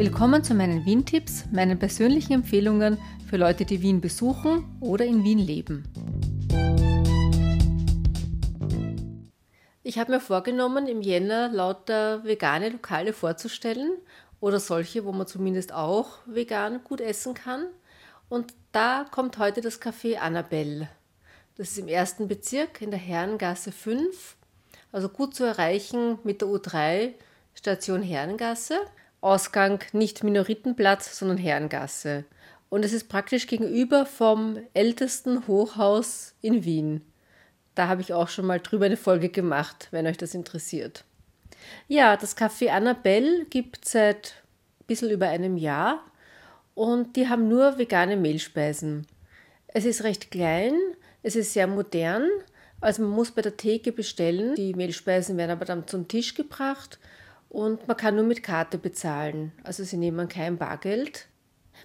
Willkommen zu meinen Wien-Tipps, meinen persönlichen Empfehlungen für Leute, die Wien besuchen oder in Wien leben. Ich habe mir vorgenommen, im Jänner lauter vegane Lokale vorzustellen oder solche, wo man zumindest auch vegan gut essen kann. Und da kommt heute das Café Annabelle. Das ist im ersten Bezirk in der Herrengasse 5, also gut zu erreichen mit der U3 Station Herrengasse. Ausgang nicht Minoritenplatz, sondern Herrengasse. Und es ist praktisch gegenüber vom ältesten Hochhaus in Wien. Da habe ich auch schon mal drüber eine Folge gemacht, wenn euch das interessiert. Ja, das Café Annabelle gibt seit ein bisschen über einem Jahr und die haben nur vegane Mehlspeisen. Es ist recht klein, es ist sehr modern, also man muss bei der Theke bestellen. Die Mehlspeisen werden aber dann zum Tisch gebracht und man kann nur mit Karte bezahlen. Also sie nehmen kein Bargeld.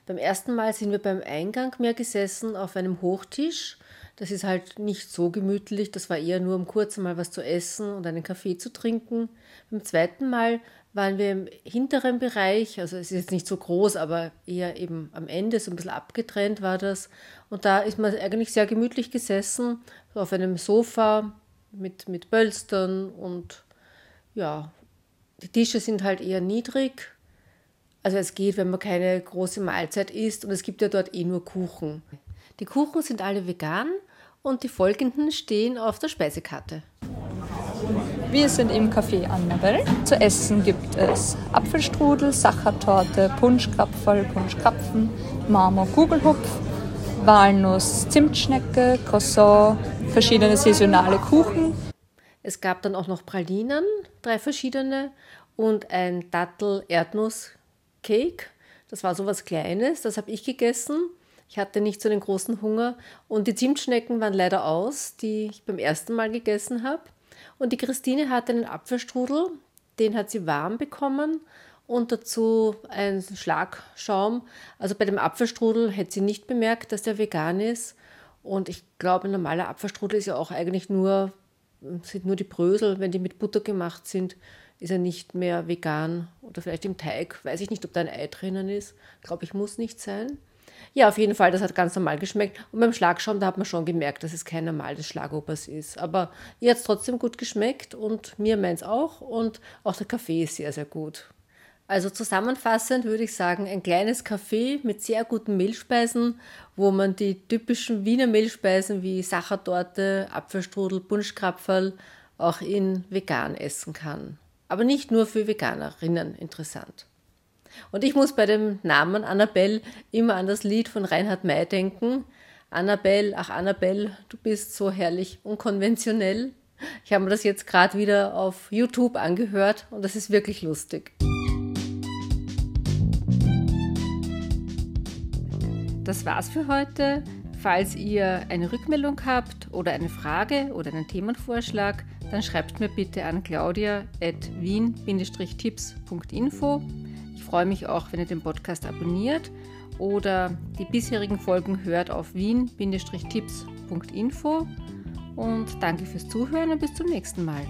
Beim ersten Mal sind wir beim Eingang mehr gesessen auf einem Hochtisch das ist halt nicht so gemütlich. Das war eher nur um kurz mal was zu essen und einen Kaffee zu trinken. Beim zweiten Mal waren wir im hinteren Bereich, also es ist jetzt nicht so groß, aber eher eben am Ende, so ein bisschen abgetrennt war das. Und da ist man eigentlich sehr gemütlich gesessen, so auf einem Sofa mit, mit Bölstern und ja, die Tische sind halt eher niedrig. Also es geht, wenn man keine große Mahlzeit isst und es gibt ja dort eh nur Kuchen. Die Kuchen sind alle vegan und die folgenden stehen auf der Speisekarte. Wir sind im Café Annabelle. Zu essen gibt es Apfelstrudel, Sachertorte, Punschkrapferl, Punschkrapfen, Marmor, Kugelhupf, Walnuss, Zimtschnecke, Croissant, verschiedene saisonale Kuchen. Es gab dann auch noch Pralinen, drei verschiedene und ein Dattel-Erdnuss-Cake. Das war so was Kleines, das habe ich gegessen. Ich hatte nicht so einen großen Hunger und die Zimtschnecken waren leider aus, die ich beim ersten Mal gegessen habe. Und die Christine hatte einen Apfelstrudel, den hat sie warm bekommen und dazu einen Schlagschaum. Also bei dem Apfelstrudel hätte sie nicht bemerkt, dass der vegan ist. Und ich glaube, ein normaler Apfelstrudel ist ja auch eigentlich nur, sind nur die Brösel, wenn die mit Butter gemacht sind, ist er nicht mehr vegan. Oder vielleicht im Teig, weiß ich nicht, ob da ein Ei drinnen ist. Glaube ich, muss nicht sein. Ja, auf jeden Fall, das hat ganz normal geschmeckt. Und beim Schlagschaum, da hat man schon gemerkt, dass es kein normales Schlagobers ist. Aber ihr hat es trotzdem gut geschmeckt und mir meins auch. Und auch der Kaffee ist sehr, sehr gut. Also zusammenfassend würde ich sagen, ein kleines Café mit sehr guten Mehlspeisen, wo man die typischen Wiener Mehlspeisen wie Sachertorte, Apfelstrudel, Punschkrapferl auch in vegan essen kann. Aber nicht nur für Veganerinnen interessant. Und ich muss bei dem Namen Annabelle immer an das Lied von Reinhard May denken. Annabelle, ach Annabelle, du bist so herrlich unkonventionell. Ich habe mir das jetzt gerade wieder auf YouTube angehört und das ist wirklich lustig. Das war's für heute. Falls ihr eine Rückmeldung habt oder eine Frage oder einen Themenvorschlag, dann schreibt mir bitte an claudia.wien-tipps.info freue mich auch, wenn ihr den Podcast abonniert oder die bisherigen Folgen hört auf wien-tipps.info. Und danke fürs Zuhören und bis zum nächsten Mal.